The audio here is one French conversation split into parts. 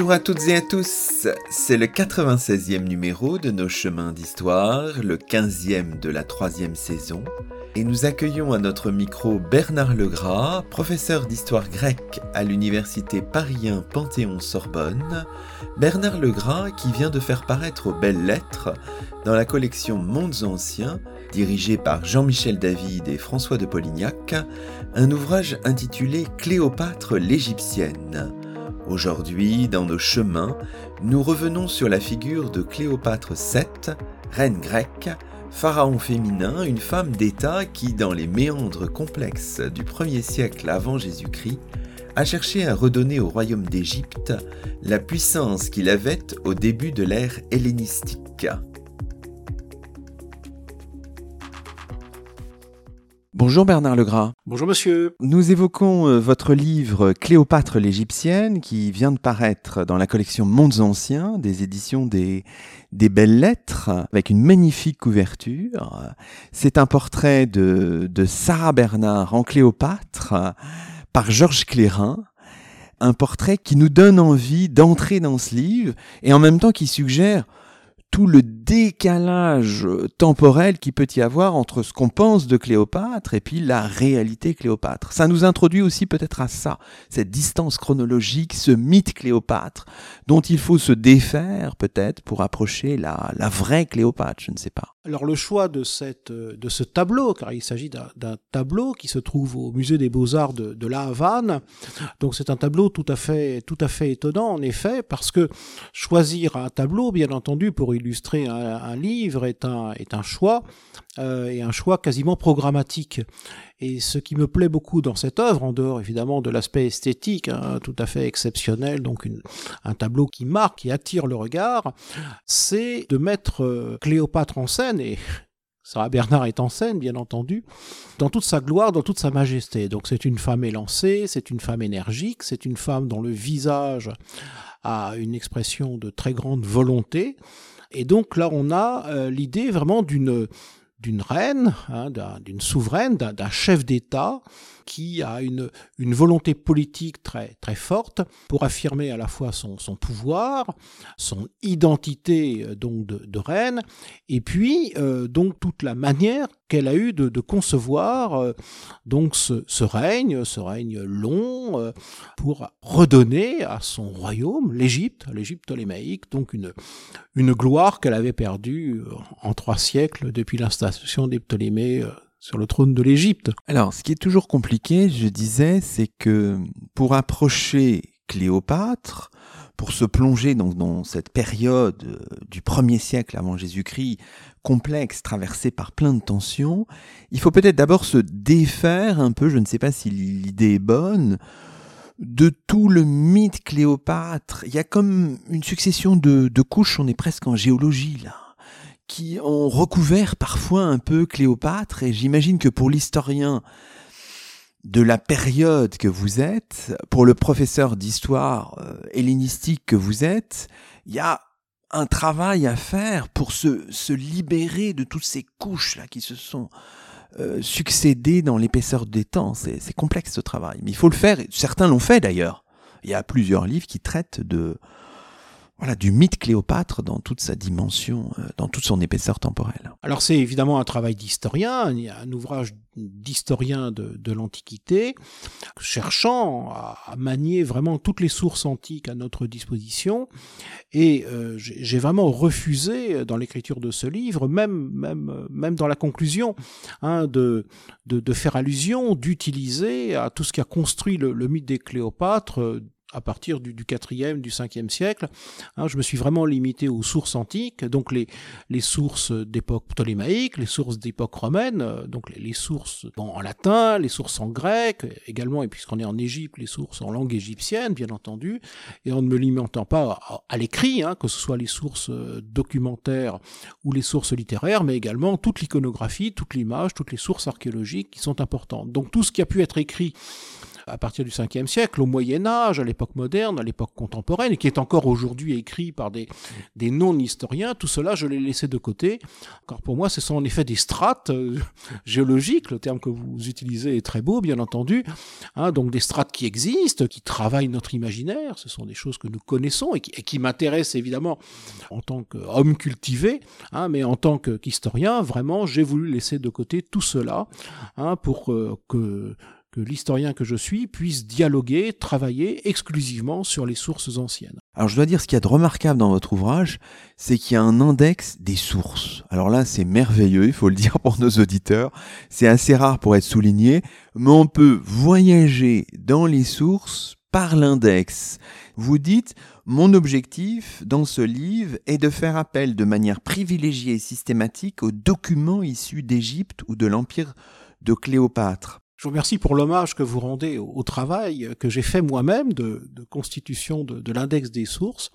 Bonjour à toutes et à tous, c'est le 96e numéro de nos chemins d'histoire, le 15e de la troisième saison, et nous accueillons à notre micro Bernard Legras, professeur d'histoire grecque à l'université Paris Panthéon-Sorbonne, Bernard Legras qui vient de faire paraître aux belles lettres, dans la collection Mondes Anciens, dirigée par Jean-Michel David et François de Polignac, un ouvrage intitulé Cléopâtre l'Égyptienne Aujourd'hui, dans nos chemins, nous revenons sur la figure de Cléopâtre VII, reine grecque, pharaon féminin, une femme d'État qui, dans les méandres complexes du 1er siècle avant Jésus-Christ, a cherché à redonner au royaume d'Égypte la puissance qu'il avait au début de l'ère hellénistique. Bonjour Bernard Legras. Bonjour monsieur. Nous évoquons euh, votre livre Cléopâtre l'Égyptienne qui vient de paraître dans la collection Mondes Anciens des éditions des, des Belles Lettres avec une magnifique couverture. C'est un portrait de, de Sarah Bernard en Cléopâtre par Georges Clérin un portrait qui nous donne envie d'entrer dans ce livre et en même temps qui suggère tout le décalage temporel qui peut y avoir entre ce qu'on pense de Cléopâtre et puis la réalité Cléopâtre. Ça nous introduit aussi peut-être à ça, cette distance chronologique, ce mythe Cléopâtre, dont il faut se défaire peut-être pour approcher la, la vraie Cléopâtre, je ne sais pas. Alors le choix de, ce tableau, car il s'agit d'un tableau qui se trouve au musée des beaux-arts de, La Havane, donc c'est un tableau tout à, fait, étonnant en effet, parce que choisir un tableau, bien entendu, pour illustrer un, livre est un, est un choix, euh, et un choix quasiment programmatique. Et ce qui me plaît beaucoup dans cette œuvre, en dehors évidemment de l'aspect esthétique, hein, tout à fait exceptionnel, donc un tableau qui marque, qui attire le regard, c'est de mettre euh, Cléopâtre en scène, et Sarah Bernard est en scène, bien entendu, dans toute sa gloire, dans toute sa majesté. Donc c'est une femme élancée, c'est une femme énergique, c'est une femme dont le visage a une expression de très grande volonté. Et donc là, on a euh, l'idée vraiment d'une d'une reine, hein, d'une souveraine, d'un chef d'État qui a une, volonté politique très, très forte pour affirmer à la fois son, pouvoir, son identité euh, donc de, reine, et puis euh, donc toute la manière qu'elle a eu de, concevoir euh, donc ce, règne, ce règne long, pour redonner à son royaume, l'Égypte, l'Égypte ptolémaïque, donc une, une gloire qu'elle avait perdue en trois siècles depuis l'installation des Ptolémées sur le trône de l'Égypte. Alors, ce qui est toujours compliqué, je disais, c'est que pour approcher Cléopâtre, pour se plonger dans, dans cette période euh, du premier siècle avant Jésus-Christ, complexe, traversée par plein de tensions, il faut peut-être d'abord se défaire un peu, je ne sais pas si l'idée est bonne, de tout le mythe Cléopâtre. Il y a comme une succession de couches, on est presque en géologie là qui ont recouvert parfois un peu Cléopâtre, et j'imagine que pour l'historien de la période que vous êtes, pour le professeur d'histoire euh, hellénistique que vous êtes, il y a un travail à faire pour se, se libérer de toutes ces couches-là qui se sont euh, succédées dans l'épaisseur des temps. C'est complexe ce travail, mais il faut le faire. Certains l'ont fait d'ailleurs. Il y a plusieurs livres qui traitent de, voilà, du mythe Cléopâtre dans toute sa dimension, euh, dans toute son épaisseur temporelle. Alors c'est évidemment un travail d'historien, un ouvrage d'historien de, l'Antiquité, cherchant à, manier vraiment toutes les sources antiques à notre disposition, et euh, j'ai vraiment refusé dans l'écriture de ce livre, même même même dans la conclusion, hein, de, de, de faire allusion, d'utiliser à tout ce qui a construit le, le mythe des Cléopâtres à partir du, du 4e, du 5e siècle. Hein, je me suis vraiment limité aux sources antiques, donc les, sources d'époque ptolémaïque, les sources d'époque romaine, euh, donc les, sources en latin, les sources en grec également, et puisqu'on est en Égypte, les sources en langue égyptienne, bien entendu, et en ne me limitant pas à, l'écrit, hein, que ce soit les sources euh, documentaires ou les sources littéraires, mais également toute l'iconographie, toute l'image, toutes les sources archéologiques qui sont importantes. Donc tout ce qui a pu être écrit à partir du 5e siècle, au Moyen Âge, à l'époque moderne, à l'époque contemporaine, et qui est encore aujourd'hui écrit par des, non-historiens, tout cela, je l'ai laissé de côté. Car pour moi, ce sont en effet des strates euh, géologiques, le terme que vous utilisez est très beau, bien entendu, hein, donc des strates qui existent, qui travaillent notre imaginaire, ce sont des choses que nous connaissons et qui, m'intéressent évidemment en tant qu'homme cultivé, hein, mais en tant qu'historien, vraiment, j'ai voulu laisser de côté tout cela hein, pour euh, que que l'historien que je suis puisse dialoguer, travailler exclusivement sur les sources anciennes. Alors je dois dire ce qu'il y a de remarquable dans votre ouvrage, c'est qu'il y a un index des sources. Alors là c'est merveilleux, il faut le dire pour nos auditeurs, c'est assez rare pour être souligné, mais on peut voyager dans les sources par l'index. Vous dites, mon objectif dans ce livre est de faire appel de manière privilégiée et systématique aux documents issus d'Égypte ou de l'Empire de Cléopâtre. Je vous remercie pour l'hommage que vous rendez au, travail que j'ai fait moi-même de, constitution de, l'index des sources.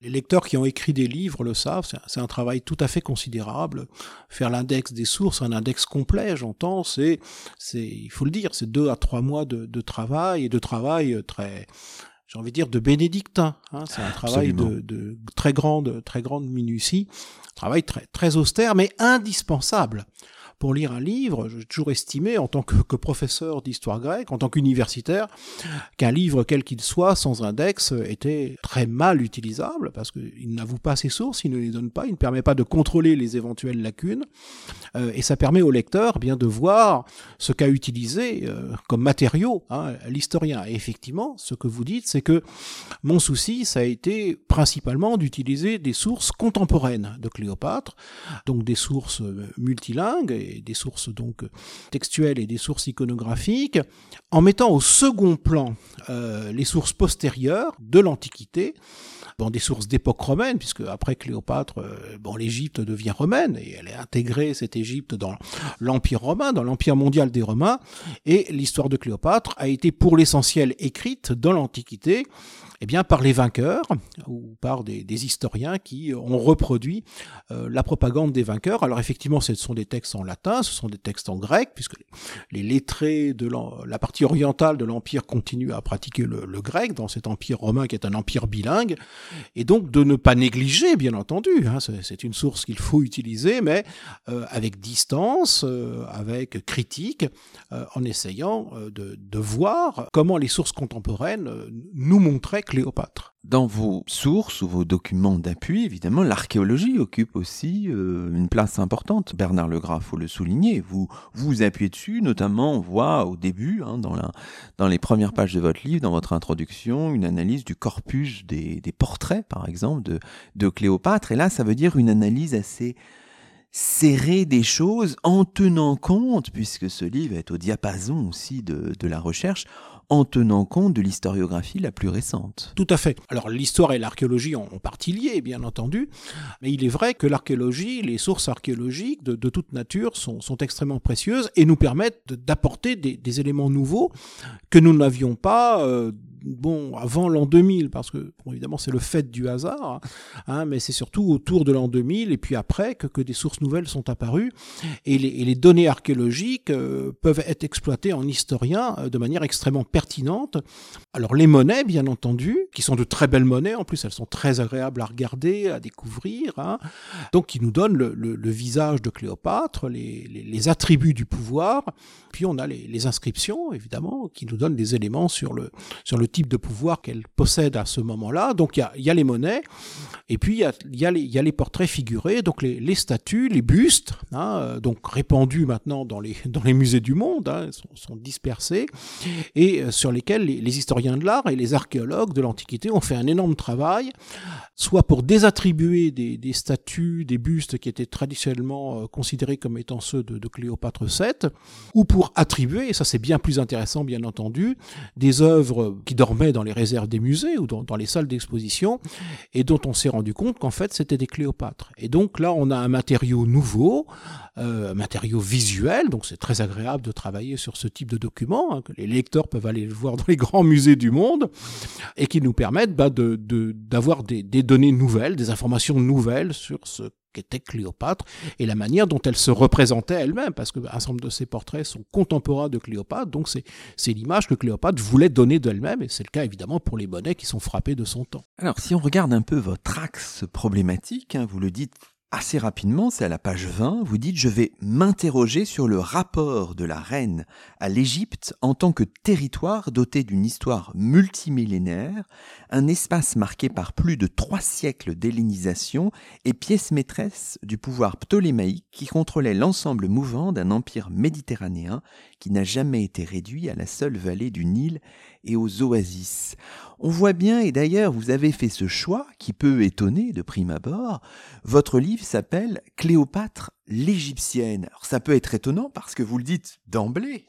Les lecteurs qui ont écrit des livres le savent, c'est un, travail tout à fait considérable. Faire l'index des sources, un index complet, j'entends, c'est, c'est, il faut le dire, c'est deux à trois mois de, travail et de travail très, j'ai envie de dire de bénédictin. Hein. C'est un travail de, de, très grande, très grande minutie, travail très, très austère, mais indispensable pour lire un livre, j'ai toujours estimé, en tant que, professeur d'histoire grecque, en tant qu'universitaire, qu'un livre, quel qu'il soit, sans index, était très mal utilisable, parce qu'il n'avoue pas ses sources, il ne les donne pas, il ne permet pas de contrôler les éventuelles lacunes, euh, et ça permet au lecteur eh bien de voir ce qu'a utilisé euh, comme matériau hein, l'historien. Et effectivement, ce que vous dites, c'est que mon souci, ça a été principalement d'utiliser des sources contemporaines de Cléopâtre, donc des sources euh, multilingues, des, sources donc textuelles et des sources iconographiques, en mettant au second plan euh, les sources postérieures de l'Antiquité, bon, des sources d'époque romaine, puisque après Cléopâtre, euh, bon, l'Égypte devient romaine et elle est intégrée cette Égypte dans l'Empire romain, dans l'Empire mondial des Romains, et l'histoire de Cléopâtre a été pour l'essentiel écrite dans l'Antiquité eh bien, par les vainqueurs ou par des, historiens qui ont reproduit euh, la propagande des vainqueurs. Alors effectivement, ce sont des textes en latin, ce sont des textes en grec, puisque les, lettrés de la partie orientale de l'empire continuent à pratiquer le, grec dans cet empire romain qui est un empire bilingue, et donc de ne pas négliger, bien entendu. Hein, c'est une source qu'il faut utiliser, mais euh, avec distance, euh, avec critique, en essayant de, de voir comment les sources contemporaines nous montraient Cléopâtre. Dans vos sources ou vos documents d'appui, évidemment, l'archéologie occupe aussi euh, une place importante. Bernard Legras, faut le souligner, vous vous appuyez dessus, notamment on voit au début, hein, dans, les premières pages de votre livre, dans votre introduction, une analyse du corpus des, portraits, par exemple, de, Cléopâtre. Et là, ça veut dire une analyse assez serrée des choses en tenant compte, puisque ce livre est au diapason aussi de, de la recherche, en tenant compte de l'historiographie la plus récente. Tout à fait. Alors l'histoire et l'archéologie ont, partie liée, bien entendu, mais il est vrai que l'archéologie, les sources archéologiques de, toute nature sont, extrêmement précieuses et nous permettent d'apporter des, éléments nouveaux que nous n'avions pas euh, bon, avant l'an 2000, parce que, évidemment, c'est le fait du hasard, hein, mais c'est surtout autour de l'an 2000 et puis après que, que, des sources nouvelles sont apparues et les, données archéologiques euh, peuvent être exploitées en historien euh, de manière extrêmement pertinente. Alors, les monnaies, bien entendu, qui sont de très belles monnaies, en plus, elles sont très agréables à regarder, à découvrir, hein, donc qui nous donnent le, visage de Cléopâtre, les, attributs du pouvoir, puis on a les, les inscriptions, évidemment, qui nous donnent des éléments sur le, sur le de pouvoir qu'elle possède à ce moment-là. Donc il y a, les monnaies, et puis il y a, les portraits figurés, donc les, statues, les bustes, hein, euh, donc répandus maintenant dans les, musées du monde, hein, sont, dispersés, et euh, sur lesquels les, historiens de l'art et les archéologues de l'Antiquité ont fait un énorme travail, soit pour désattribuer des, des statues, des bustes qui étaient traditionnellement euh, considérés comme étant ceux de, de Cléopâtre VII, ou pour attribuer, et ça c'est bien plus intéressant bien entendu, des œuvres qui dormaient dans les réserves des musées ou dans, dans les salles d'exposition et dont on s'est rendu compte qu'en fait c'était des Cléopâtres. Et donc là on a un matériau nouveau, euh, un matériau visuel, donc c'est très agréable de travailler sur ce type de document, hein, que les lecteurs peuvent aller le voir dans les grands musées du monde, et qui nous permettent bah, d'avoir de, des, des données nouvelles, des informations nouvelles sur ce qu'était Cléopâtre et la manière dont elle se représentait elle-même, parce qu'un certain nombre de ses portraits sont contemporains de Cléopâtre, donc c'est l'image que Cléopâtre voulait donner d'elle-même, et c'est le cas évidemment pour les bonnets qui sont frappés de son temps. Alors si on regarde un peu votre axe problématique, hein, vous le dites assez rapidement, c'est à la page 20, vous dites je vais m'interroger sur le rapport de la reine à l'Égypte en tant que territoire doté d'une histoire multimillénaire, un espace marqué par plus de trois siècles d'hellénisation et pièce maîtresse du pouvoir ptolémaïque qui contrôlait l'ensemble mouvant d'un empire méditerranéen qui n'a jamais été réduit à la seule vallée du Nil et aux oasis. On voit bien, et d'ailleurs vous avez fait ce choix qui peut étonner de prime abord, votre livre s'appelle Cléopâtre l'égyptienne. Alors ça peut être étonnant parce que vous le dites d'emblée,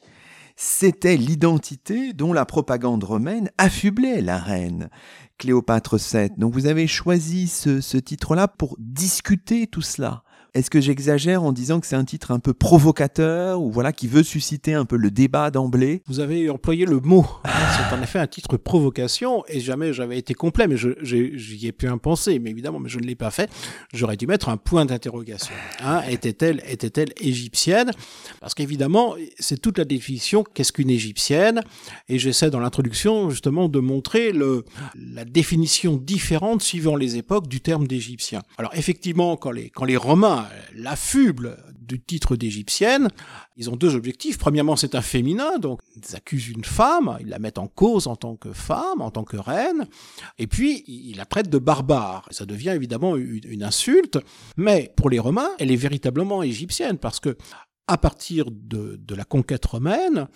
c'était l'identité dont la propagande romaine affublait la reine. Cléopâtre VII. Donc vous avez choisi ce, ce titre-là pour discuter tout cela. Est-ce que j'exagère en disant que c'est un titre un peu provocateur ou voilà qui veut susciter un peu le débat d'emblée? Vous avez employé le mot. c'est en effet un titre provocation et jamais j'avais été complet, mais j'y ai pu un penser, mais évidemment, mais je ne l'ai pas fait. J'aurais dû mettre un point d'interrogation. Hein, était-elle était-elle égyptienne? Parce qu'évidemment, c'est toute la définition. Qu'est-ce qu'une égyptienne? Et j'essaie dans l'introduction justement de montrer la définition différente suivant les époques du terme d'égyptien. Alors effectivement, quand les quand les Romains l'affuble du titre d'égyptienne, ils ont deux objectifs. Premièrement, c'est un féminin, donc ils accusent une femme, ils la mettent en cause en tant que femme, en tant que reine, et puis ils la traitent de barbare. ça devient évidemment une, insulte, mais pour les Romains, elle est véritablement égyptienne, parce que à partir de, la conquête romaine,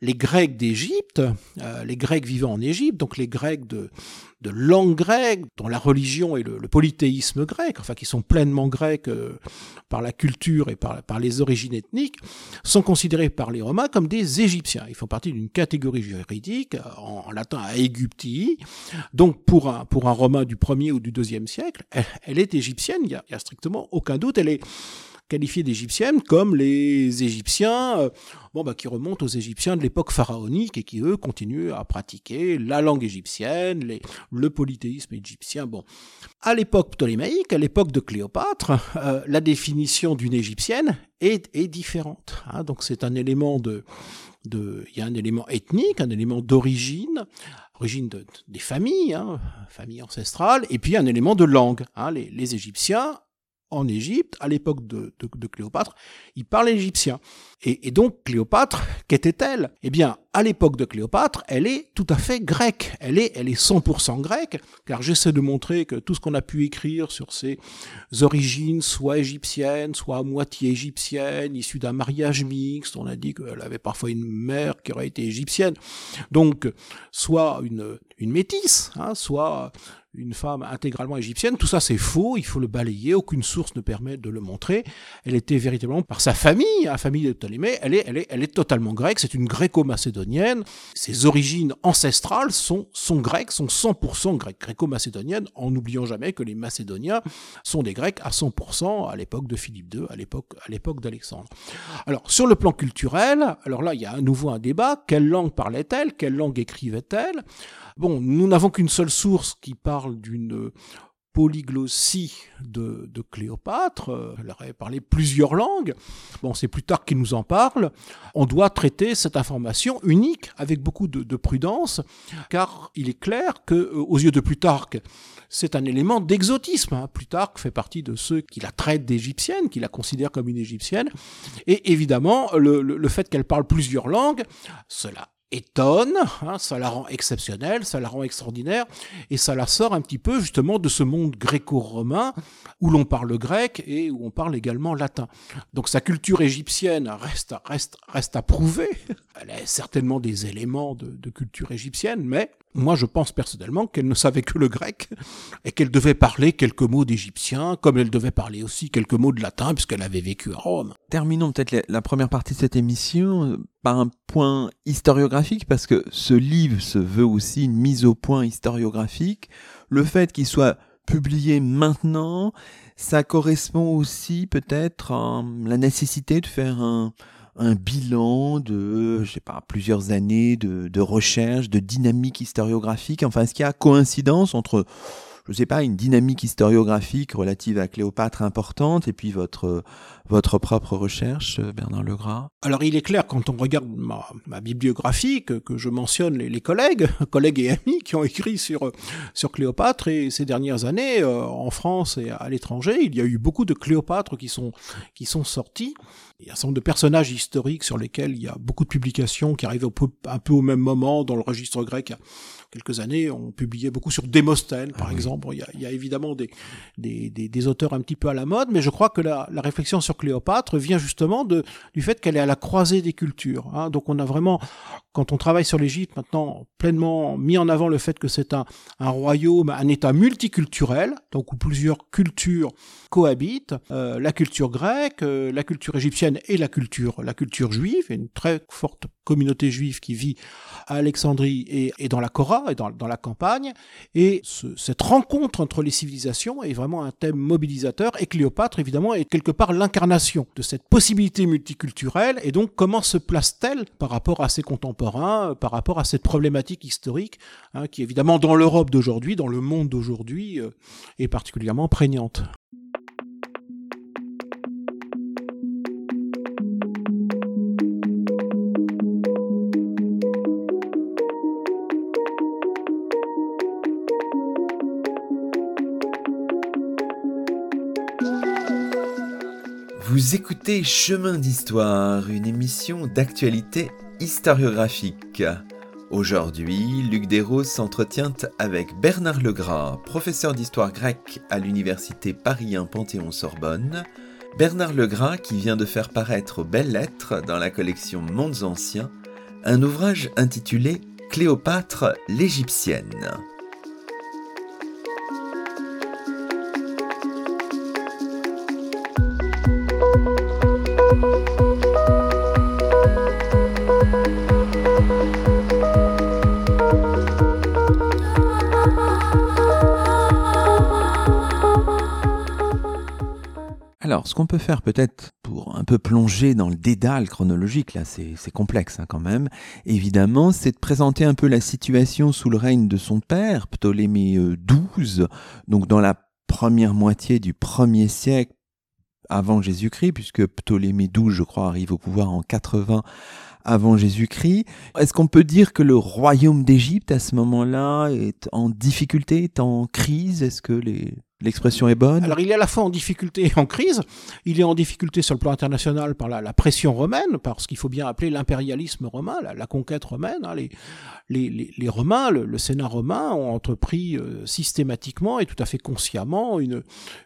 les Grecs d'Égypte, euh, les Grecs vivant en Égypte, donc les Grecs de, de langue grecque, dont la religion et le, polythéisme grec, enfin qui sont pleinement grecs euh, par la culture et par, les origines ethniques, sont considérés par les Romains comme des Égyptiens. Ils font partie d'une catégorie juridique, en, latin à Aegyptii. Donc pour un, pour un Romain du 1er ou du 2e siècle, elle, est égyptienne, il n'y a, a strictement aucun doute. Elle est qualifiée d'égyptienne comme les Égyptiens, euh, bon, bah, qui remontent aux Égyptiens de l'époque pharaonique et qui, eux, continuent à pratiquer la langue égyptienne, le polythéisme égyptien. Bon, à l'époque ptolémaïque, à l'époque de Cléopâtre, euh, la définition d'une égyptienne est, est différente. Hein. donc c'est un élément de, de, il y a un élément ethnique, un élément d'origine, origine de, des familles, hein, famille ancestrale, et puis un élément de langue. Hein, les, les Égyptiens en Égypte, à l'époque de, Cléopâtre, il parlait égyptien. Et, donc Cléopâtre, qu'était-elle? Eh bien, à l'époque de Cléopâtre, elle est tout à fait grecque. Elle est, elle est 100% grecque, car j'essaie de montrer que tout ce qu'on a pu écrire sur ses origines, soit égyptiennes, soit à moitié égyptiennes, issues d'un mariage mixte, on a dit qu'elle avait parfois une mère qui aurait été égyptienne, donc soit une, une métisse, hein, soit une femme intégralement égyptienne. Tout ça, c'est faux, il faut le balayer, aucune source ne permet de le montrer. Elle était véritablement, par sa famille, la famille de Ptolémée, elle est, elle est, elle est totalement grecque, c'est une gréco-macédonienne. Ses origines ancestrales sont, sont grecques, sont 100% grecques, gréco-macédoniennes, en n'oubliant jamais que les Macédoniens sont des Grecs à 100% à l'époque de Philippe II, à l'époque, à l'époque d'Alexandre. Alors, sur le plan culturel, alors là, il y a à nouveau un débat. Quelle langue parlait-elle? Quelle langue écrivait-elle? Bon, nous n'avons qu'une seule source qui parle d'une polyglossie de, Cléopâtre, elle aurait parlé plusieurs langues, bon c'est plus tard qu'il nous en parle, on doit traiter cette information unique avec beaucoup de, prudence, car il est clair que euh, aux yeux de Plutarque, c'est un élément d'exotisme. Hein. Plutarque fait partie de ceux qui la traitent d'égyptienne, qui la considèrent comme une égyptienne, et évidemment le, le fait qu'elle parle plusieurs langues, cela étonne, hein, ça la rend exceptionnelle, ça la rend extraordinaire, et ça la sort un petit peu justement de ce monde gréco-romain où l'on parle grec et où on parle également latin. Donc sa culture égyptienne reste, reste, reste à prouver. Elle a certainement des éléments de, de culture égyptienne, mais Moi, je pense personnellement qu'elle ne savait que le grec et qu'elle devait parler quelques mots d'égyptien, comme elle devait parler aussi quelques mots de latin, puisqu'elle avait vécu à Rome. Terminons peut-être la première partie de cette émission euh, par un point historiographique, parce que ce livre se veut aussi une mise au point historiographique. Le fait qu'il soit publié maintenant, ça correspond aussi peut-être à la nécessité de faire un, un bilan de, je sais pas, plusieurs années de, recherche, de dynamique historiographique. Enfin, est-ce qu'il y a coïncidence entre je sais pas, une dynamique historiographique relative à Cléopâtre importante et puis votre, votre propre recherche, Bernard Legras? Alors il est clair quand on regarde ma, bibliographie que, je mentionne les, collègues, collègues et amis qui ont écrit sur, sur Cléopâtre et ces dernières années euh, en France et à l'étranger, il y a eu beaucoup de Cléopâtre qui sont, qui sont sortis. Il y a un certain nombre de personnages historiques sur lesquels il y a beaucoup de publications qui arrivent un peu, au même moment dans le registre grec quelques années, on publiait beaucoup sur Démosthène, par ah exemple. Il y, a, il y, a, évidemment des, des, des, des, auteurs un petit peu à la mode, mais je crois que la, la réflexion sur Cléopâtre vient justement de, du fait qu'elle est à la croisée des cultures. Hein. Donc on a vraiment, quand on travaille sur l'Égypte maintenant, pleinement mis en avant le fait que c'est un, un royaume, un État multiculturel, donc où plusieurs cultures cohabitent. Euh, la culture grecque, euh, la culture égyptienne et la culture, la culture juive, une très forte communauté juive qui vit à Alexandrie et, et dans la Cora, et dans, dans la campagne. Et ce, cette rencontre entre les civilisations est vraiment un thème mobilisateur. Et Cléopâtre, évidemment, est quelque part l'incarnation de cette possibilité multiculturelle. Et donc, comment se place-t-elle par rapport à ses contemporains, par rapport à cette problématique historique, hein, qui évidemment dans l'Europe d'aujourd'hui, dans le monde d'aujourd'hui, euh, est particulièrement prégnante? Vous écoutez Chemin d'Histoire, une émission d'actualité historiographique. Aujourd'hui, Luc Desroses s'entretient avec Bernard Legras, professeur d'histoire grecque à l'université Paris 1 Panthéon-Sorbonne. Bernard Legras qui vient de faire paraître aux belles lettres dans la collection Mondes Anciens un ouvrage intitulé Cléopâtre l'Égyptienne. Alors, ce qu'on peut faire peut-être pour un peu plonger dans le dédale chronologique, là c'est complexe hein, quand même, évidemment, c'est de présenter un peu la situation sous le règne de son père, Ptolémée XII, donc dans la première moitié du premier siècle avant Jésus-Christ, puisque Ptolémée XII, je crois, arrive au pouvoir en 80 avant Jésus-Christ. Est-ce qu'on peut dire que le royaume d'Égypte à ce moment-là est en difficulté, est en crise? Est-ce que les L'expression est bonne. Alors il est à la fois en difficulté et en crise. Il est en difficulté sur le plan international par la, pression romaine, parce qu'il faut bien appeler l'impérialisme romain, la, conquête romaine. Hein. Les, les, les, Romains, le, le, Sénat romain ont entrepris euh, systématiquement et tout à fait consciemment une,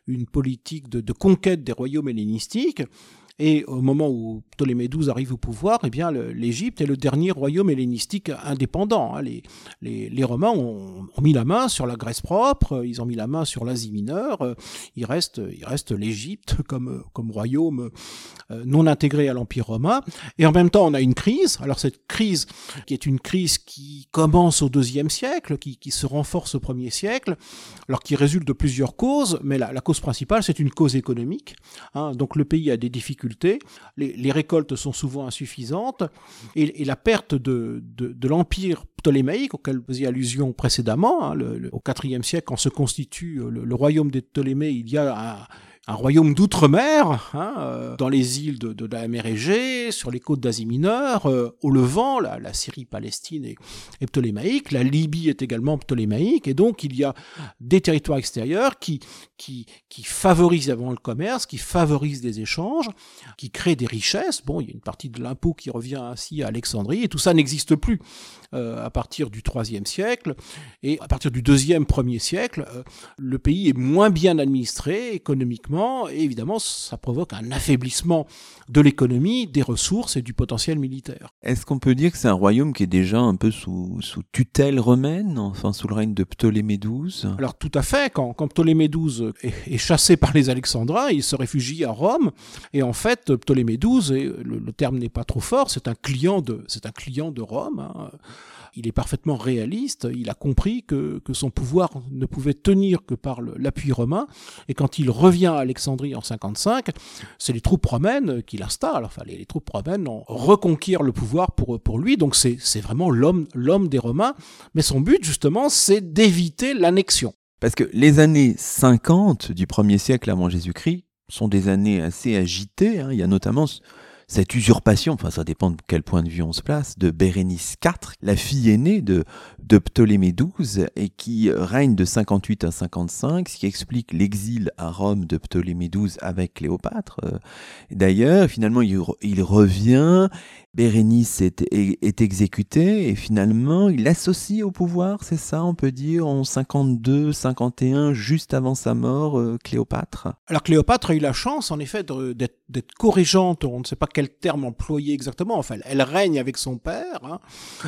une politique de, de conquête des royaumes hellénistiques et au moment où Ptolémée XII arrive au pouvoir, eh bien, l'Égypte est le dernier royaume hellénistique indépendant. Hein. Les, les, Romains ont, mis la main sur la Grèce propre, ils ont mis la main sur l'Asie mineure. Il reste, il reste l'Égypte comme, comme royaume euh, non intégré à l'Empire romain. Et en même temps, on a une crise. Alors cette crise, qui est une crise qui commence au deuxième siècle, qui, qui se renforce au premier siècle, alors qui résulte de plusieurs causes, mais la, la cause principale, c'est une cause économique. Hein. Donc le pays a des difficultés les, récoltes sont souvent insuffisantes, et, la perte de, l'empire ptolémaïque, auquel vous faisiez allusion précédemment, hein, au IVe siècle, quand se constitue le, le royaume des Ptolémées, il y a un, un royaume d'outre-mer, hein, euh, dans les îles de, de, la mer Égée, sur les côtes d'Asie mineure, euh, au Levant, la, la Syrie, Palestine est, ptolémaïque, la Libye est également ptolémaïque, et donc il y a des territoires extérieurs qui, qui, qui favorisent avant le commerce, qui favorisent des échanges, qui créent des richesses. Bon, il y a une partie de l'impôt qui revient ainsi à Alexandrie, et tout ça n'existe plus à partir du IIIe siècle, et à partir du deuxième, premier siècle, euh, le pays est moins bien administré économiquement et évidemment, ça provoque un affaiblissement de l'économie, des ressources et du potentiel militaire. Est-ce qu'on peut dire que c'est un royaume qui est déjà un peu sous, sous tutelle romaine, enfin sous le règne de Ptolémée XII Alors tout à fait, quand, quand Ptolémée XII est, chassé par les Alexandrins, il se réfugie à Rome, et en fait, Ptolémée XII, et le, terme n'est pas trop fort, c'est un client de, c'est un client de Rome. Hein il est parfaitement réaliste, il a compris que, son pouvoir ne pouvait tenir que par l'appui romain, et quand il revient à Alexandrie en 55, c'est les troupes romaines qui l'installent, enfin les, troupes romaines reconquièrent le pouvoir pour, pour lui, donc c'est vraiment l'homme des Romains, mais son but justement c'est d'éviter l'annexion. Parce que les années 50 du 1er siècle avant Jésus-Christ sont des années assez agitées, hein. il y a notamment cette usurpation, enfin ça dépend de quel point de vue on se place, de Bérénice IV, la fille aînée de, Ptolémée XII, et qui règne de 58 à 55, ce qui explique l'exil à Rome de Ptolémée XII avec Cléopâtre. D'ailleurs, finalement, il revient Bérénice est, exécuté et finalement il l'associe au pouvoir, c'est ça on peut dire, en 52, 51, juste avant sa mort, euh, Cléopâtre? Alors Cléopâtre a eu la chance en effet d'être corrigeante, on ne sait pas quel terme employer exactement, enfin elle règne avec son père, hein,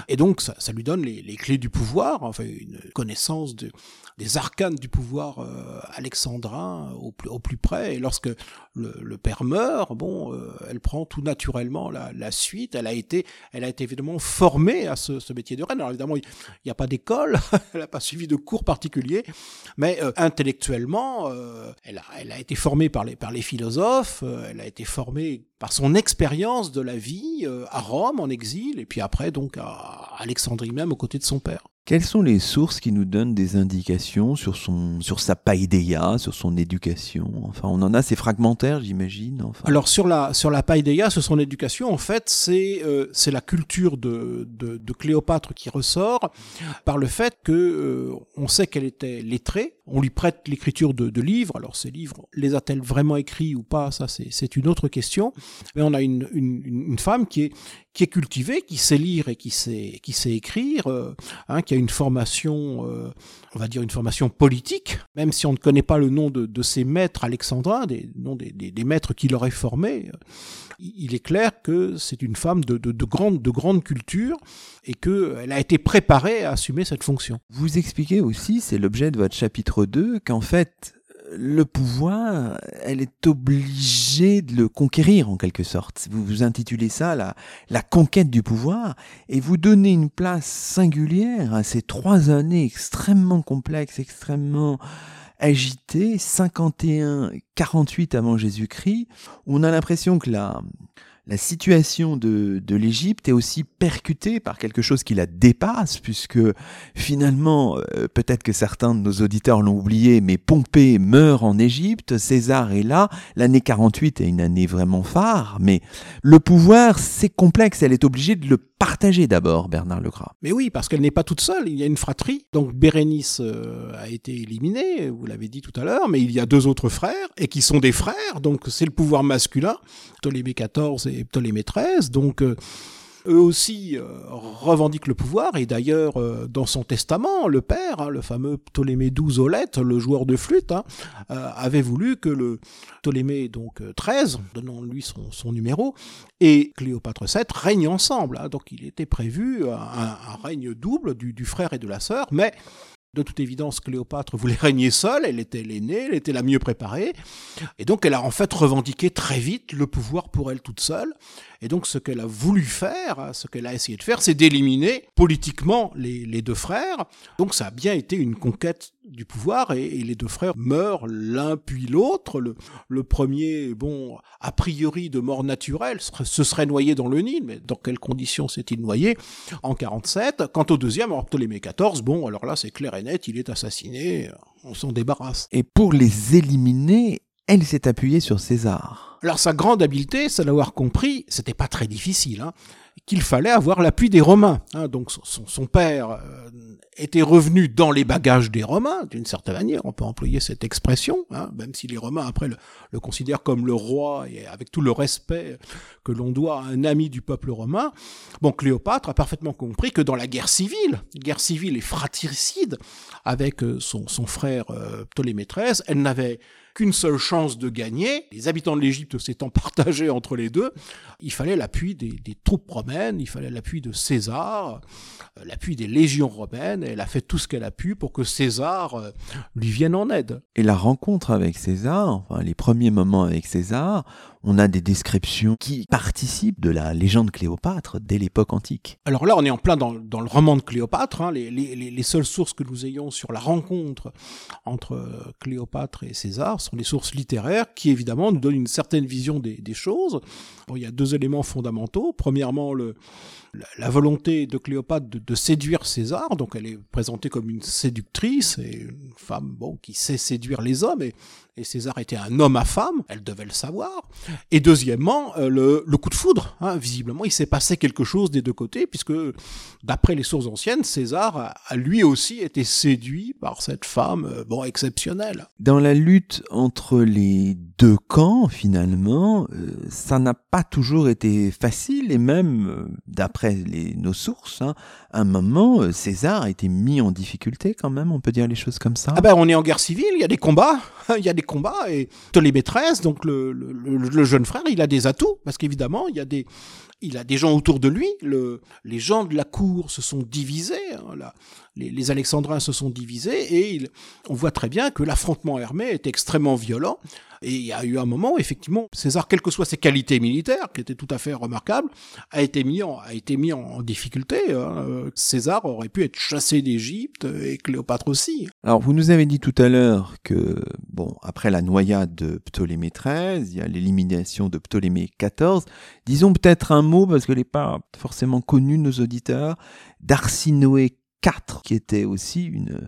et donc ça, lui donne les, clés du pouvoir, enfin une connaissance de, des arcanes du pouvoir euh, alexandrin au plus, près, et lorsque le, père meurt, bon, euh, elle prend tout naturellement la suite, elle a été, elle a été évidemment formée à ce, métier de reine. Alors évidemment, il n'y a pas d'école, elle n'a pas suivi de cours particuliers, mais euh, intellectuellement, euh, elle, a, été formée par les, par les philosophes, euh, elle a été formée par son expérience de la vie à Rome en exil, et puis après donc à Alexandrie même aux côtés de son père. Quelles sont les sources qui nous donnent des indications sur son, sur sa païdéia, sur son éducation? Enfin, on en a, c'est fragmentaire, j'imagine. Enfin. Alors sur la sur la païdéia, sur son éducation, en fait, c'est euh, c'est la culture de, de, de Cléopâtre qui ressort par le fait que euh, on sait qu'elle était lettrée. On lui prête l'écriture de, de livres. Alors ces livres, les a-t-elle vraiment écrits ou pas? Ça, c'est une autre question. Mais on a une, une, une femme qui est qui est cultivée, qui sait lire et qui sait qui sait écrire, euh, hein, qui une formation, euh, on va dire une formation politique, même si on ne connaît pas le nom de, de ces maîtres alexandrins, des noms des, des, maîtres qui l'auraient formé, euh, il est clair que c'est une femme de, de, de, grande, de grande culture et qu'elle a été préparée à assumer cette fonction. Vous expliquez aussi, c'est l'objet de votre chapitre 2, qu'en fait, le pouvoir, elle est obligée de le conquérir en quelque sorte. Vous vous intitulez ça la, la conquête du pouvoir et vous donnez une place singulière à ces trois années extrêmement complexes, extrêmement agitées, 51, 48 avant Jésus-Christ. On a l'impression que la, la situation de, de l'Égypte est aussi percutée par quelque chose qui la dépasse, puisque finalement, euh, peut-être que certains de nos auditeurs l'ont oublié, mais Pompée meurt en Égypte, César est là, l'année 48 est une année vraiment phare, mais le pouvoir, c'est complexe, elle est obligée de le partager d'abord, Bernard Legras. Mais oui, parce qu'elle n'est pas toute seule, il y a une fratrie, donc Bérénice euh, a été éliminée, vous l'avez dit tout à l'heure, mais il y a deux autres frères, et qui sont des frères, donc c'est le pouvoir masculin, Ptolémée XIV et Ptolémée XIII, donc euh, eux aussi euh, revendiquent le pouvoir, et d'ailleurs, euh, dans son testament, le père, hein, le fameux Ptolémée XII Olette, le joueur de flûte, hein, avait voulu que le Ptolémée donc XIII, donnons-lui son, numéro, et Cléopâtre VII règnent ensemble. Hein. donc il était prévu un, règne double du, du frère et de la sœur, mais de toute évidence, Cléopâtre voulait régner seule, elle était l'aînée, elle était la mieux préparée, et donc elle a en fait revendiqué très vite le pouvoir pour elle toute seule, et donc ce qu'elle a voulu faire, ce qu'elle a essayé de faire, c'est d'éliminer politiquement les, deux frères, donc ça a bien été une conquête du pouvoir, et, les deux frères meurent l'un puis l'autre, le, premier, bon, a priori de mort naturelle, se serait noyé dans le Nil, mais dans quelles conditions s'est-il noyé? En 47, quant au deuxième, en Ptolémée XIV, bon, alors là c'est clair et net, il est assassiné, on s'en débarrasse. Et pour les éliminer, elle s'est appuyée sur César. Alors sa grande habileté, c'est d'avoir compris, c'était pas très difficile, hein, qu'il fallait avoir l'appui des Romains. Hein. donc son, père euh, était revenu dans les bagages des Romains, d'une certaine manière, on peut employer cette expression, hein, même si les Romains après le, considèrent comme le roi et avec tout le respect que l'on doit à un ami du peuple romain. Bon, Cléopâtre a parfaitement compris que dans la guerre civile, guerre civile et fratricide avec euh, son, frère euh, Ptolémée XIII, elle n'avait qu'une seule chance de gagner, les habitants de l'Égypte s'étant partagés entre les deux, il fallait l'appui des, des, troupes romaines, il fallait l'appui de César, euh, l'appui des légions romaines, et elle a fait tout ce qu'elle a pu pour que César euh, lui vienne en aide. Et la rencontre avec César, enfin les premiers moments avec César, on a des descriptions qui participent de la légende Cléopâtre dès l'époque antique. Alors là, on est en plein dans, dans le roman de Cléopâtre. Hein. Les, les, les, seules sources que nous ayons sur la rencontre entre Cléopâtre et César sont des sources littéraires qui, évidemment, nous donnent une certaine vision des, choses. Il y a deux éléments fondamentaux. Premièrement, le, la volonté de Cléopâtre de, séduire César, donc elle est présentée comme une séductrice et une femme bon qui sait séduire les hommes et, César était un homme à femme, elle devait le savoir. Et deuxièmement, euh, le, coup de foudre, hein, visiblement, il s'est passé quelque chose des deux côtés, puisque d'après les sources anciennes, César a, lui aussi été séduit par cette femme, euh, bon, exceptionnelle. Dans la lutte entre les deux camps, finalement, euh, ça n'a pas toujours été facile, et même, euh, nos sources, hein, un moment, euh, César a été mis en difficulté quand même, on peut dire les choses comme ça. Ah ben, on est en guerre civile, il y a des combats, il y a des combats, et Ptolémée XIII, donc le, le, jeune frère, il a des atouts, parce qu'évidemment, il y a des, il a des gens autour de lui. Le, les gens de la cour se sont divisés. Hein, les, Alexandrins se sont divisés et on voit très bien que l'affrontement armé est extrêmement violent. Et il y a eu un moment effectivement, César, quelles que soient ses qualités militaires, qui étaient tout à fait remarquables, a été mis en, a été mis en difficulté. Hein. César aurait pu être chassé d'Égypte et Cléopâtre aussi. Alors, vous nous avez dit tout à l'heure que, bon, après la noyade de Ptolémée XIII, il y a l'élimination de Ptolémée XIV. Disons peut-être un mot, parce que n'est pas forcément connu, nos auditeurs, d'Arsinoé IV, qui était aussi une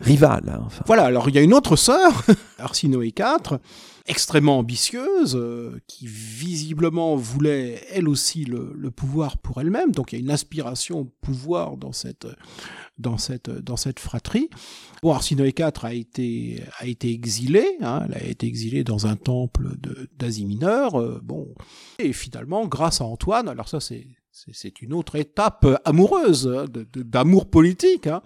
rivale. Hein, enfin. Voilà, alors il y a une autre sœur, Arsinoé IV, extrêmement ambitieuse, euh, qui visiblement voulait elle aussi le, pouvoir pour elle-même. Donc il y a une aspiration au pouvoir dans cette dans cette dans cette fratrie. Arsinoé IV a été a été exilé, hein, elle a été exilée dans un temple d'Asie mineure. Euh, bon, et finalement, grâce à Antoine, alors ça c'est c'est une autre étape amoureuse, hein, d'amour politique, hein.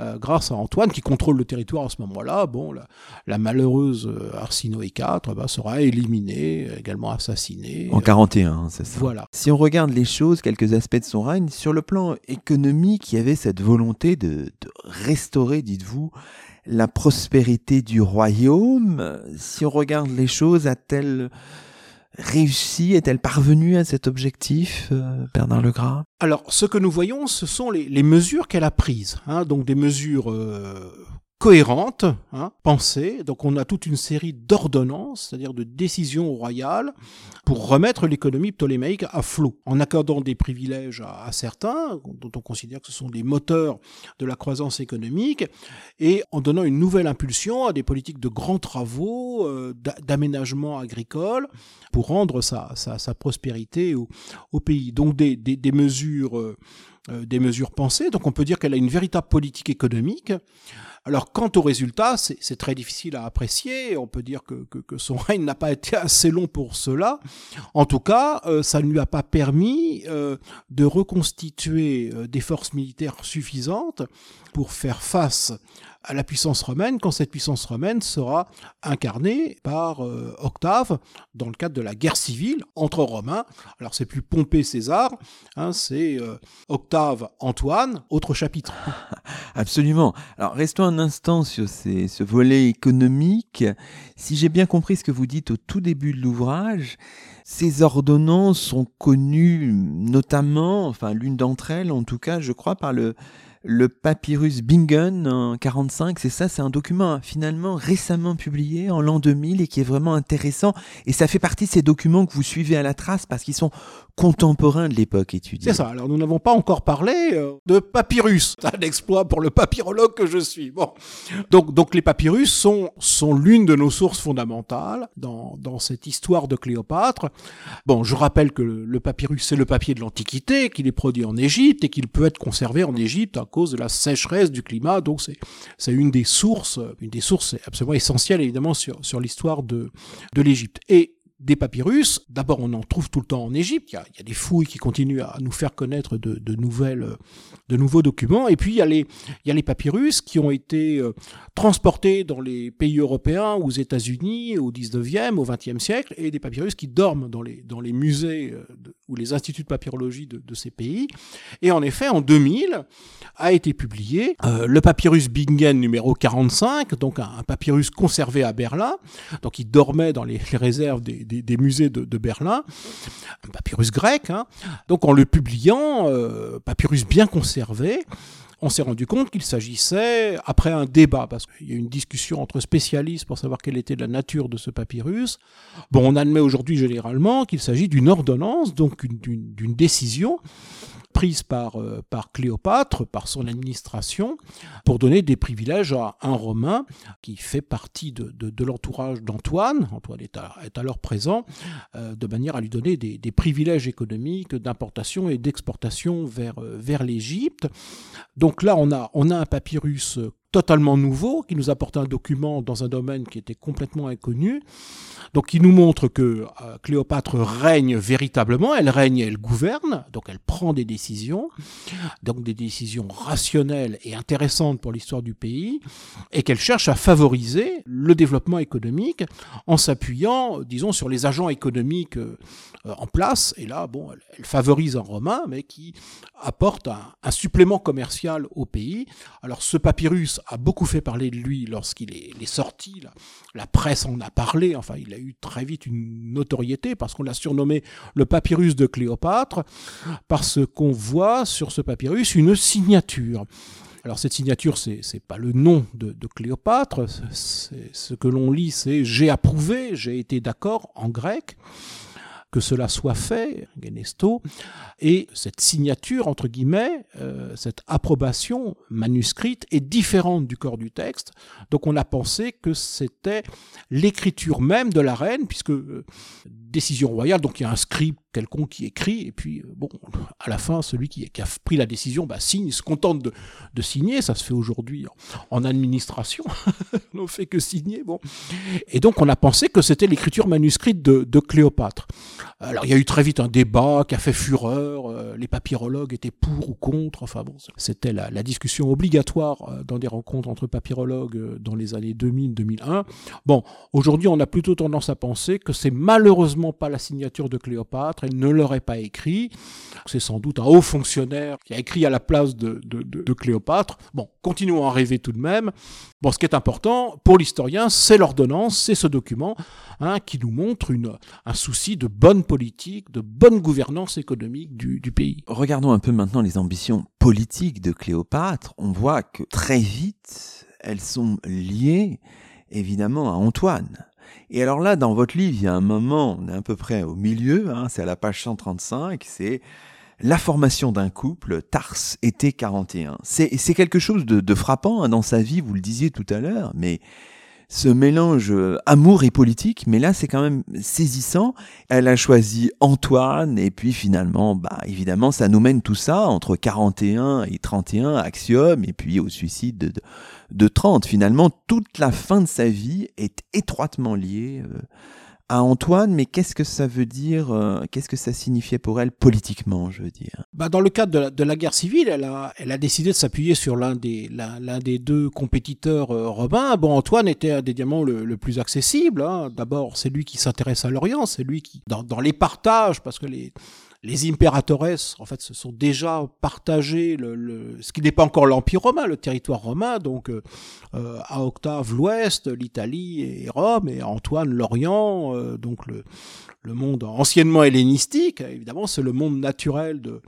Euh, grâce à Antoine qui contrôle le territoire à ce moment-là. Bon, la, la malheureuse Arsinoé IV bah, sera éliminée, également assassinée. En 41, c'est ça. Voilà. Si on regarde les choses, quelques aspects de son règne, sur le plan économique, il y avait cette volonté de, de restaurer, dites-vous, la prospérité du royaume. Si on regarde les choses, a-t-elle réussi? Est-elle parvenue à cet objectif, euh, Bernard Legras? Alors, ce que nous voyons, ce sont les, mesures qu'elle a prises. Hein, donc des mesures euh, cohérentes, hein, pensées. Donc on a toute une série d'ordonnances, c'est-à-dire de décisions royales, pour remettre l'économie ptolémaïque à flot, en accordant des privilèges à, certains, dont on considère que ce sont des moteurs de la croissance économique, et en donnant une nouvelle impulsion à des politiques de grands travaux, euh, d'aménagement agricole, pour rendre sa, sa, prospérité au, pays. Donc des, des, mesures... Euh, des mesures pensées. Donc on peut dire qu'elle a une véritable politique économique. Alors quant au résultat, c'est très difficile à apprécier. On peut dire que, son règne n'a pas été assez long pour cela. En tout cas, euh, ça ne lui a pas permis euh, de reconstituer euh, des forces militaires suffisantes pour faire face à la puissance romaine quand cette puissance romaine sera incarnée par Octave dans le cadre de la guerre civile entre Romains. Alors c'est plus Pompée César, hein, c'est Octave Antoine, autre chapitre. Absolument. Alors restons un instant sur ce volet économique. Si j'ai bien compris ce que vous dites au tout début de l'ouvrage, ces ordonnances sont connues notamment, enfin l'une d'entre elles en tout cas, je crois, par le papyrus Bingen en 45, c'est ça, c'est un document finalement récemment publié en l'an 2000 et qui est vraiment intéressant. Et ça fait partie de ces documents que vous suivez à la trace parce qu'ils sont contemporains de l'époque étudiée. C'est ça. Alors nous n'avons pas encore parlé euh, de papyrus. C'est un exploit pour le papyrologue que je suis. Bon, donc donc les papyrus sont sont l'une de nos sources fondamentales dans dans cette histoire de Cléopâtre. Bon, je rappelle que le, le papyrus c'est le papier de l'Antiquité, qu'il est produit en Égypte et qu'il peut être conservé en Égypte à cause de la sécheresse du climat. Donc c'est c'est une des sources, une des sources absolument essentielles évidemment sur sur l'histoire de de l'Égypte. Et des papyrus. D'abord, on en trouve tout le temps en Égypte. Il y a, des fouilles qui continuent à nous faire connaître de, nouvelles, de nouveaux documents. Et puis, il y a les, papyrus qui ont été euh, transportés dans les pays européens, aux États-Unis, au 19e, au 20e siècle, et des papyrus qui dorment dans les, musées euh, ou les instituts de papyrologie de, ces pays. Et en effet, en 2000, a été publié euh, le papyrus Bingen numéro 45, donc un, un, papyrus conservé à Berlin. Donc, il dormait dans les, les réserves des, des, musées de, Berlin, un papyrus grec. Hein. Donc en le publiant, euh, papyrus bien conservé, on s'est rendu compte qu'il s'agissait, après un débat, parce qu'il y a une discussion entre spécialistes pour savoir quelle était la nature de ce papyrus, bon, on admet aujourd'hui généralement qu'il s'agit d'une ordonnance, donc d'une décision prise par, euh, par Cléopâtre, par son administration, pour donner des privilèges à un Romain qui fait partie de, de, l'entourage d'Antoine. Antoine est, est alors présent, euh, de manière à lui donner des, des privilèges économiques d'importation et d'exportation vers, euh, vers l'Égypte. Donc là, on a, on a un papyrus totalement nouveau, qui nous apporte un document dans un domaine qui était complètement inconnu. Donc qui nous montre que euh, Cléopâtre règne véritablement, elle règne, elle gouverne, donc elle prend des décisions, donc des décisions rationnelles et intéressantes pour l'histoire du pays, et qu'elle cherche à favoriser le développement économique en s'appuyant, disons, sur les agents économiques euh, en place. Et là, bon, elle, elle, favorise un Romain, mais qui apporte un, un supplément commercial au pays. Alors ce papyrus a beaucoup fait parler de lui lorsqu'il est, sorti. La, presse en a parlé. Enfin, il a eu très vite une notoriété parce qu'on l'a surnommé le papyrus de Cléopâtre, parce qu'on voit sur ce papyrus une signature. Alors cette signature, c'est n'est pas le nom de Cléopâtre. Ce que l'on lit, c'est j'ai approuvé, j'ai été d'accord en grec que cela soit fait, Genesto, et cette signature, entre guillemets, euh, cette approbation manuscrite est différente du corps du texte. Donc on a pensé que c'était l'écriture même de la reine, puisque euh, décision royale, donc il y a un scribe quelconque qui écrit, et puis euh, bon, à la fin, celui qui, a pris la décision bah, signe, se contente de, de signer, ça se fait aujourd'hui en, administration, on ne fait que signer, bon. Et donc on a pensé que c'était l'écriture manuscrite de, de, Cléopâtre. Alors il y a eu très vite un débat qui a fait fureur, euh, les papyrologues étaient pour ou contre, enfin bon, c'était la, discussion obligatoire euh, dans des rencontres entre papyrologues dans les années 2000-2001. Bon, aujourd'hui on a plutôt tendance à penser que c'est malheureusement pas la signature de Cléopâtre, elle ne l'aurait pas écrit. C'est sans doute un haut fonctionnaire qui a écrit à la place de, de, Cléopâtre. Bon, continuons à rêver tout de même. Bon, ce qui est important pour l'historien, c'est l'ordonnance, c'est ce document hein, qui nous montre une, un souci de bonne politique, de bonne gouvernance économique du, du pays. Regardons un peu maintenant les ambitions politiques de Cléopâtre. On voit que très vite, elles sont liées évidemment à Antoine. Et alors là, dans votre livre, il y a un moment, on est à peu près au milieu, hein, c'est à la page 135, c'est la formation d'un couple, Tars, été 41. C'est quelque chose de, frappant hein, dans sa vie, vous le disiez tout à l'heure, mais ce mélange amour et politique, mais là c'est quand même saisissant. Elle a choisi Antoine et puis finalement, bah évidemment, ça nous mène tout ça entre 41 et 31 axiomes et puis au suicide de, de, de 30. Finalement, toute la fin de sa vie est étroitement liée euh, à Antoine, mais qu'est-ce que ça veut dire euh, Qu'est-ce que ça signifiait pour elle politiquement, je veux dire? Bah Dans le cadre de la, guerre civile, elle a, elle a décidé de s'appuyer sur l'un des, l'un des deux compétiteurs euh, romains. Bon, Antoine était un des diamants le, le plus accessible. Hein. D'abord, c'est lui qui s'intéresse à l'Orient, c'est lui qui, dans, dans les partages, parce que les les impératores, en fait, se sont déjà partagés le, le, ce qui n'est pas encore l'Empire romain, le territoire romain, donc euh, à Octave l'Ouest, l'Italie et Rome, et à Antoine l'Orient, euh, donc le, monde anciennement hellénistique, évidemment, c'est le monde naturel de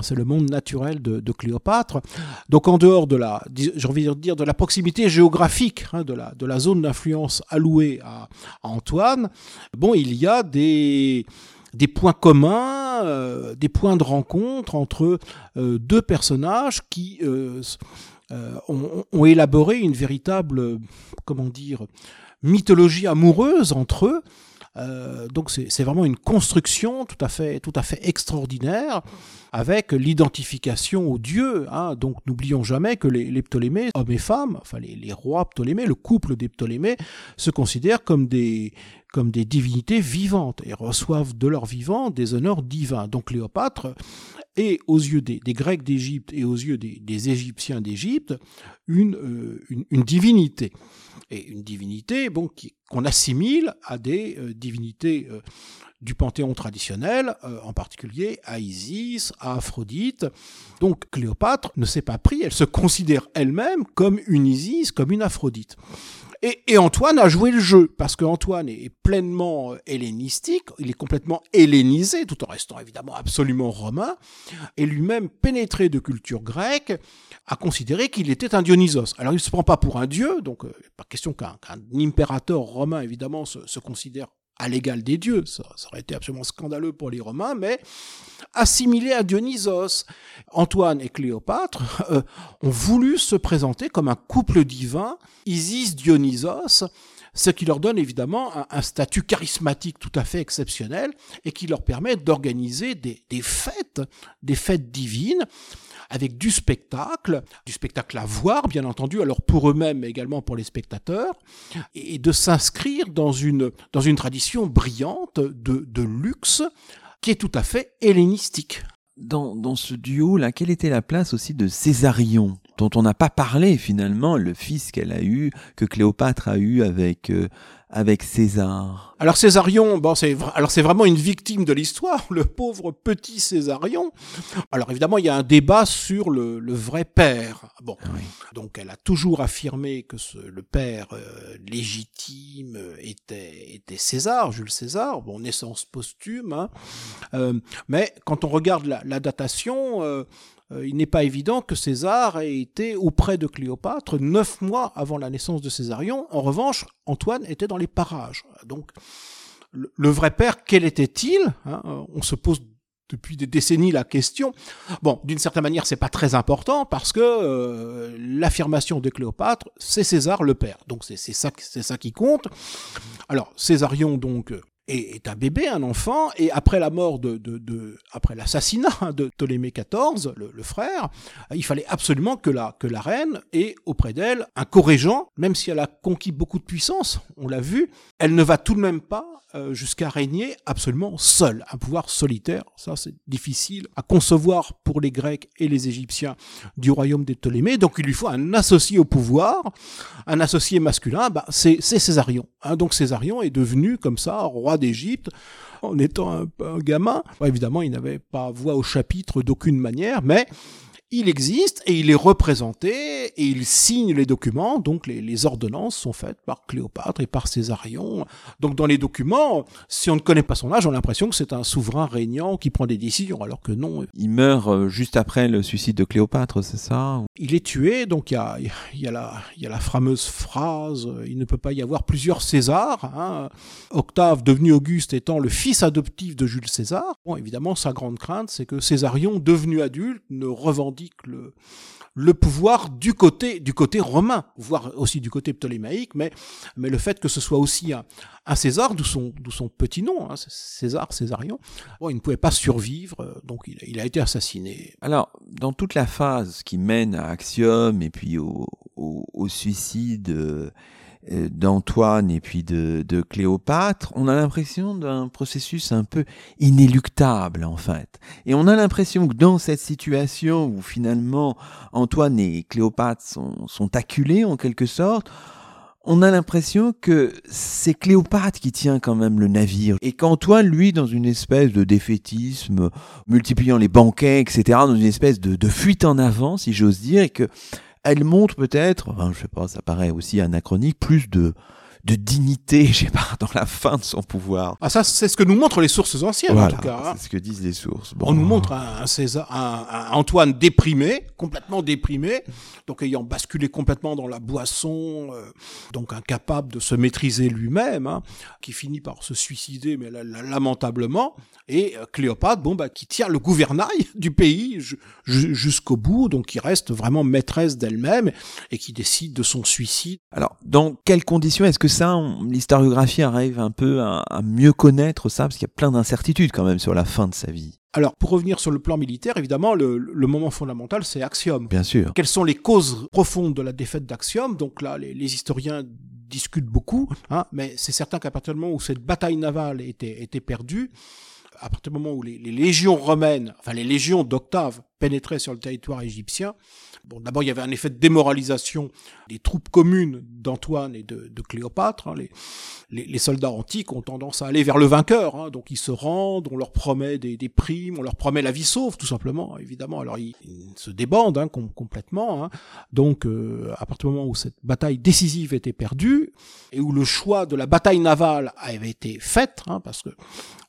c'est le monde naturel de, Cléopâtre. Donc en dehors de la, j'ai envie de dire, de la proximité géographique, hein, de, la, de la zone d'influence allouée à, à, Antoine, bon, il y a des, des points communs, euh, des points de rencontre entre euh, deux personnages qui euh, ont, élaboré une véritable, mythologie amoureuse entre eux. Euh, donc c'est vraiment une construction tout à fait, tout à fait extraordinaire avec l'identification aux dieux. Hein. Donc n'oublions jamais que les, Ptolémées, hommes et femmes, enfin les, les rois Ptolémées, le couple des Ptolémées, se considèrent comme des, comme des divinités vivantes et reçoivent de leur vivant des honneurs divins. Donc Cléopâtre est aux yeux des, Grecs d'Égypte et aux yeux des, Égyptiens d'Égypte une, euh, une, une, divinité. Et une divinité bon, qu'on assimile à des euh, divinités euh, du panthéon traditionnel, en particulier à Isis, à Aphrodite. Donc Cléopâtre ne s'est pas pris, elle se considère elle-même comme une Isis, comme une Aphrodite. Et, Antoine a joué le jeu, parce qu'Antoine est pleinement euh, hellénistique, il est complètement hellénisé, tout en restant évidemment absolument romain, et lui-même pénétré de culture grecque, a considéré qu'il était un Dionysos. Alors il ne se prend pas pour un dieu, donc euh, pas question qu'un impérateur romain évidemment se considère à l'égal des dieux, ça, aurait été absolument scandaleux pour les Romains, mais assimilé à Dionysos. Antoine et Cléopâtre euh, ont voulu se présenter comme un couple divin, Isis-Dionysos, ce qui leur donne évidemment un, statut charismatique tout à fait exceptionnel et qui leur permet d'organiser des, des fêtes, des fêtes divines, avec du spectacle, du spectacle à voir, bien entendu, alors pour eux-mêmes, mais également pour les spectateurs, et de s'inscrire dans une, dans une tradition brillante de, de luxe qui est tout à fait hellénistique. Dans, dans ce duo-là, quelle était la place aussi de Césarion, dont on n'a pas parlé finalement, le fils qu'elle a eu, que Cléopâtre a eu avec, euh, avec César. Alors Césarion, bon, c'est alors c'est vraiment une victime de l'histoire, le pauvre petit Césarion. Alors évidemment, il y a un débat sur le, le vrai père. Bon, donc elle a toujours affirmé que ce, le père euh, légitime était était César, Jules César. Bon, naissance posthume. Hein. Euh, mais quand on regarde la, la datation, euh, euh, il n'est pas évident que César ait été auprès de Cléopâtre neuf mois avant la naissance de Césarion. En revanche, Antoine était dans les parages. Donc, le, vrai père, quel était-il hein, euh, On se pose depuis des décennies la question. Bon, d'une certaine manière, c'est pas très important parce que euh, l'affirmation de Cléopâtre, c'est César le père. Donc c'est ça qui compte. Alors Césarion donc est, un bébé, un enfant, et après la mort de, de, après l'assassinat de Ptolémée XIV, le, frère, il fallait absolument que la, que la reine ait auprès d'elle un co-régent, même si elle a conquis beaucoup de puissance, on l'a vu, elle ne va tout de même pas euh, jusqu'à régner absolument seule, un pouvoir solitaire. Ça, c'est difficile à concevoir pour les Grecs et les Égyptiens du royaume des Ptolémées. Donc, il lui faut un associé au pouvoir, un associé masculin. Bah, c'est Césarion. Hein. Donc, Césarion est devenu comme ça roi d'Égypte en étant un, gamin. évidemment, il n'avait pas voix au chapitre d'aucune manière, mais il existe et il est représenté et il signe les documents. Donc les, ordonnances sont faites par Cléopâtre et par Césarion. Donc dans les documents, si on ne connaît pas son âge, on a l'impression que c'est un souverain régnant qui prend des décisions, alors que non. Il meurt euh, juste après le suicide de Cléopâtre, c'est ça? Il est tué, donc il y a, y, a la, y a la fameuse phrase « il ne peut pas y avoir plusieurs Césars hein. Octave, devenu Auguste, étant le fils adoptif de Jules César. Bon, évidemment, sa grande crainte, c'est que Césarion, devenu adulte, ne revendique le, pouvoir du côté, du côté romain, voire aussi du côté ptolémaïque, mais, mais le fait que ce soit aussi un, César, d'où son, petit nom, hein, César, Césarion, bon, il ne pouvait pas survivre, euh, donc il, a été assassiné. Alors, dans toute la phase qui mène à Axiom et puis au, suicide euh, d'Antoine et puis de, de, Cléopâtre, on a l'impression d'un processus un peu inéluctable en fait. Et on a l'impression que dans cette situation où finalement Antoine et Cléopâtre sont, sont acculés en quelque sorte, on a l'impression que c'est Cléopâtre qui tient quand même le navire et qu'Antoine, lui, dans une espèce de défaitisme, multipliant les banquets, etc., dans une espèce de, de fuite en avant, si j'ose dire, et que elle montre peut-être, enfin, je sais pas, ça paraît aussi anachronique, plus de de dignité, je sais pas, dans la fin de son pouvoir. Ah ça, c'est ce que nous montrent les sources anciennes en tout cas. Hein. C'est ce que disent les sources. On nous montre un, César, un, Antoine déprimé, complètement déprimé, donc ayant basculé complètement dans la boisson, euh, donc incapable de se maîtriser lui-même, hein, qui finit par se suicider, mais lamentablement. Et euh, Cléopâtre, bon bah, qui tient le gouvernail du pays jusqu'au bout, donc qui reste vraiment maîtresse d'elle-même et qui décide de son suicide. Alors, dans quelles conditions est-ce que ça, l'historiographie arrive un peu à, mieux connaître ça, parce qu'il y a plein d'incertitudes quand même sur la fin de sa vie. Alors, pour revenir sur le plan militaire, évidemment, le, moment fondamental, c'est Axiom. Bien sûr. Quelles sont les causes profondes de la défaite d'Axiom? Donc là, les, historiens discutent beaucoup, hein, mais c'est certain qu'à partir du moment où cette bataille navale était, était perdue, à partir du moment où les, les légions romaines, enfin les légions d'Octave pénétraient sur le territoire égyptien, Bon, d'abord, il y avait un effet de démoralisation des troupes communes d'Antoine et de, Cléopâtre. Hein. Les, soldats antiques ont tendance à aller vers le vainqueur, hein. donc ils se rendent, on leur promet des, primes, on leur promet la vie sauve, tout simplement, évidemment. Alors ils, se débandent hein, complètement. Donc, euh, à partir du moment où cette bataille décisive était perdue et où le choix de la bataille navale avait été fait, parce que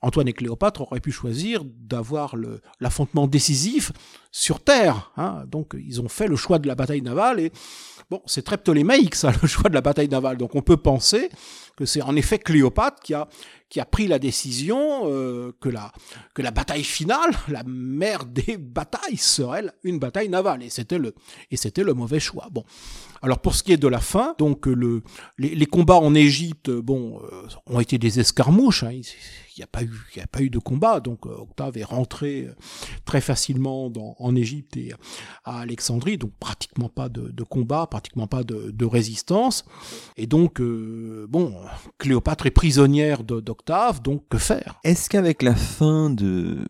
Antoine et Cléopâtre auraient pu choisir d'avoir l'affrontement décisif sur Terre. Donc, ils ont fait le choix de la bataille navale et bon, c'est très ptolémaïque ça, le choix de la bataille navale. Donc on peut penser que c'est en effet Cléopâtre qui a qui a pris la décision euh, que la que la bataille finale, la mère des batailles serait une bataille navale et c'était le et c'était le mauvais choix. Bon, alors pour ce qui est de la fin, donc le les, combats en Égypte, bon, euh, ont été des escarmouches. Hein, il n'y a pas eu, il a pas eu de combat. Donc euh, Octave est rentré très facilement en Égypte et à Alexandrie, donc pratiquement pas de, combat, pratiquement pas de, résistance. Et donc bon, Cléopâtre est prisonnière d'Octave, donc que faire? Est-ce qu'avec la fin de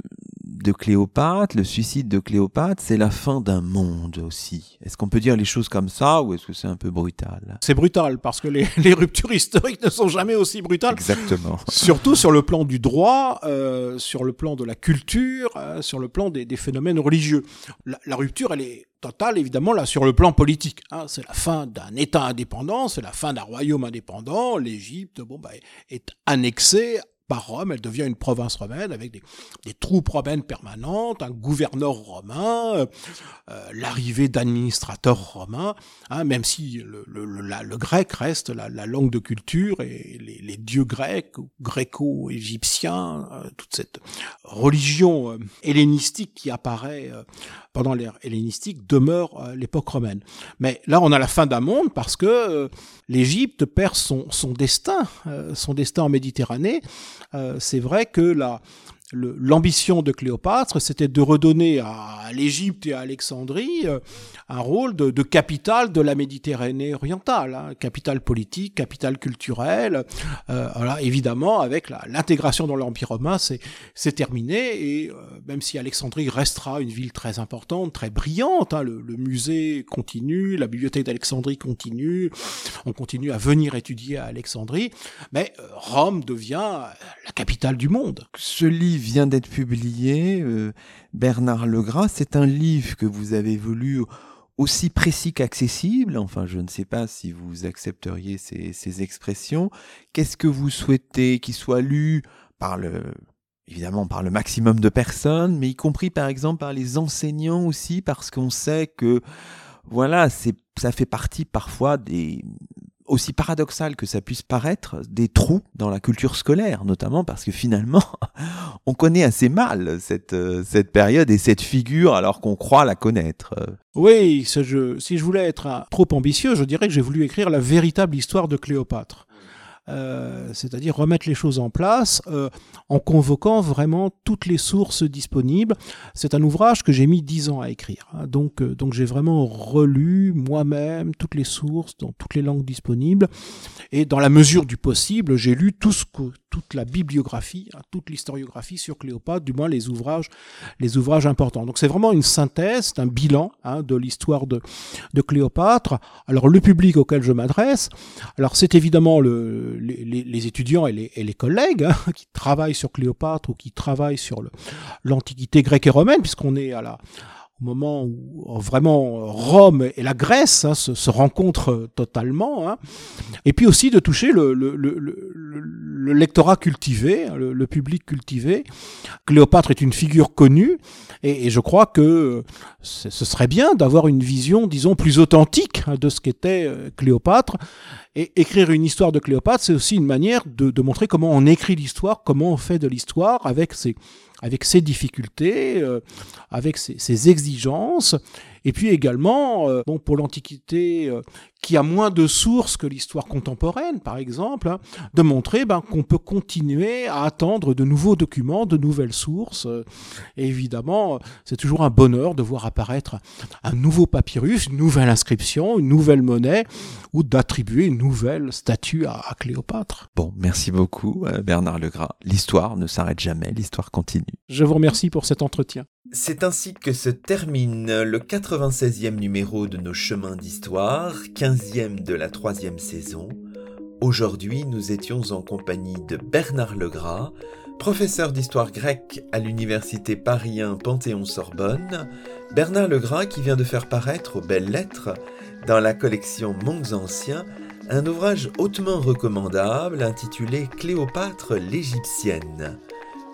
de Cléopâtre, le suicide de Cléopâtre, c'est la fin d'un monde aussi. Est-ce qu'on peut dire les choses comme ça ou est-ce que c'est un peu brutal? C'est brutal parce que les, les, ruptures historiques ne sont jamais aussi brutales. Exactement. Surtout sur le plan du droit, euh, sur le plan de la culture, euh, sur le plan des, des phénomènes religieux. La, la, rupture, elle est totale évidemment là sur le plan politique. Hein. C'est la fin d'un État indépendant, c'est la fin d'un royaume indépendant. L'Égypte, bon, bah, est annexée Rome, elle devient une province romaine avec des, troupes romaines permanentes, un gouverneur romain, euh, euh, l'arrivée d'administrateurs romains, hein, même si le, grec reste la, langue de culture et les, dieux grecs, gréco-égyptiens, euh, toute cette religion hellénistique qui apparaît pendant l'ère hellénistique demeure l'époque romaine. Mais là, on a la fin d'un monde parce que l'Égypte perd son, son destin, son destin en Méditerranée, c'est vrai que la, l'ambition de Cléopâtre, c'était de redonner à, l'Égypte et à Alexandrie euh, un rôle de, capitale de la Méditerranée orientale, hein, capitale politique, capitale culturelle. Euh, évidemment, avec l'intégration dans l'Empire romain, c'est terminé. Et euh, même si Alexandrie restera une ville très importante, très brillante, hein, le, musée continue, la bibliothèque d'Alexandrie continue, on continue à venir étudier à Alexandrie, mais Rome devient la capitale du monde. Ce livre vient d'être publié, euh, Bernard Legras. C'est un livre que vous avez voulu aussi précis qu'accessible. Enfin, je ne sais pas si vous accepteriez ces, expressions. Qu'est-ce que vous souhaitez qu'il soit lu par le, évidemment par le maximum de personnes, mais y compris par exemple par les enseignants aussi, parce qu'on sait que voilà, c'est ça fait partie parfois des aussi paradoxal que ça puisse paraître, des trous dans la culture scolaire, notamment parce que finalement, on connaît assez mal cette, euh, cette période et cette figure alors qu'on croit la connaître. Oui, si je voulais être trop ambitieux, je dirais que j'ai voulu écrire la véritable histoire de Cléopâtre. Euh, c'est-à-dire remettre les choses en place euh, en convoquant vraiment toutes les sources disponibles. C'est un ouvrage que j'ai mis dix ans à écrire. Hein. donc, euh, donc j'ai vraiment relu moi-même toutes les sources dans toutes les langues disponibles et dans la mesure du possible, j'ai lu tout ce que, toute la bibliographie, hein, toute l'historiographie sur Cléopâtre, du moins les ouvrages, les ouvrages importants. Donc c'est vraiment une synthèse, un bilan hein, de l'histoire de, de Cléopâtre. Alors le public auquel je m'adresse, alors c'est évidemment le, les, étudiants et les, collègues hein, qui travaillent sur Cléopâtre ou qui travaillent sur l'Antiquité grecque et romaine, puisqu'on est à la au moment où euh, vraiment Rome et la Grèce hein, se, rencontrent totalement, hein. et puis aussi de toucher le, le, le, le lectorat cultivé, hein, le, public cultivé. Cléopâtre est une figure connue, et, je crois que ce serait bien d'avoir une vision, disons, plus authentique de ce qu'était euh, Cléopâtre. Et écrire une histoire de Cléopâtre, c'est aussi une manière de, de montrer comment on écrit l'histoire, comment on fait de l'histoire avec ses avec ses difficultés, euh, avec ses, exigences, Et puis également, euh, bon, pour l'Antiquité, euh, qui a moins de sources que l'histoire contemporaine, par exemple, hein, de montrer ben, qu'on peut continuer à attendre de nouveaux documents, de nouvelles sources. Et évidemment, c'est toujours un bonheur de voir apparaître un nouveau papyrus, une nouvelle inscription, une nouvelle monnaie, ou d'attribuer une nouvelle statue à, à Cléopâtre. Bon, merci beaucoup Bernard Legras. L'histoire ne s'arrête jamais, l'histoire continue. Je vous remercie pour cet entretien. C'est ainsi que se termine le 96e numéro de nos chemins d'histoire, 15e de la troisième saison. Aujourd'hui, nous étions en compagnie de Bernard Legras, professeur d'histoire grecque à l'université Paris Panthéon-Sorbonne. Bernard Legras qui vient de faire paraître aux belles lettres, dans la collection Mondes Anciens, un ouvrage hautement recommandable intitulé Cléopâtre l'Égyptienne.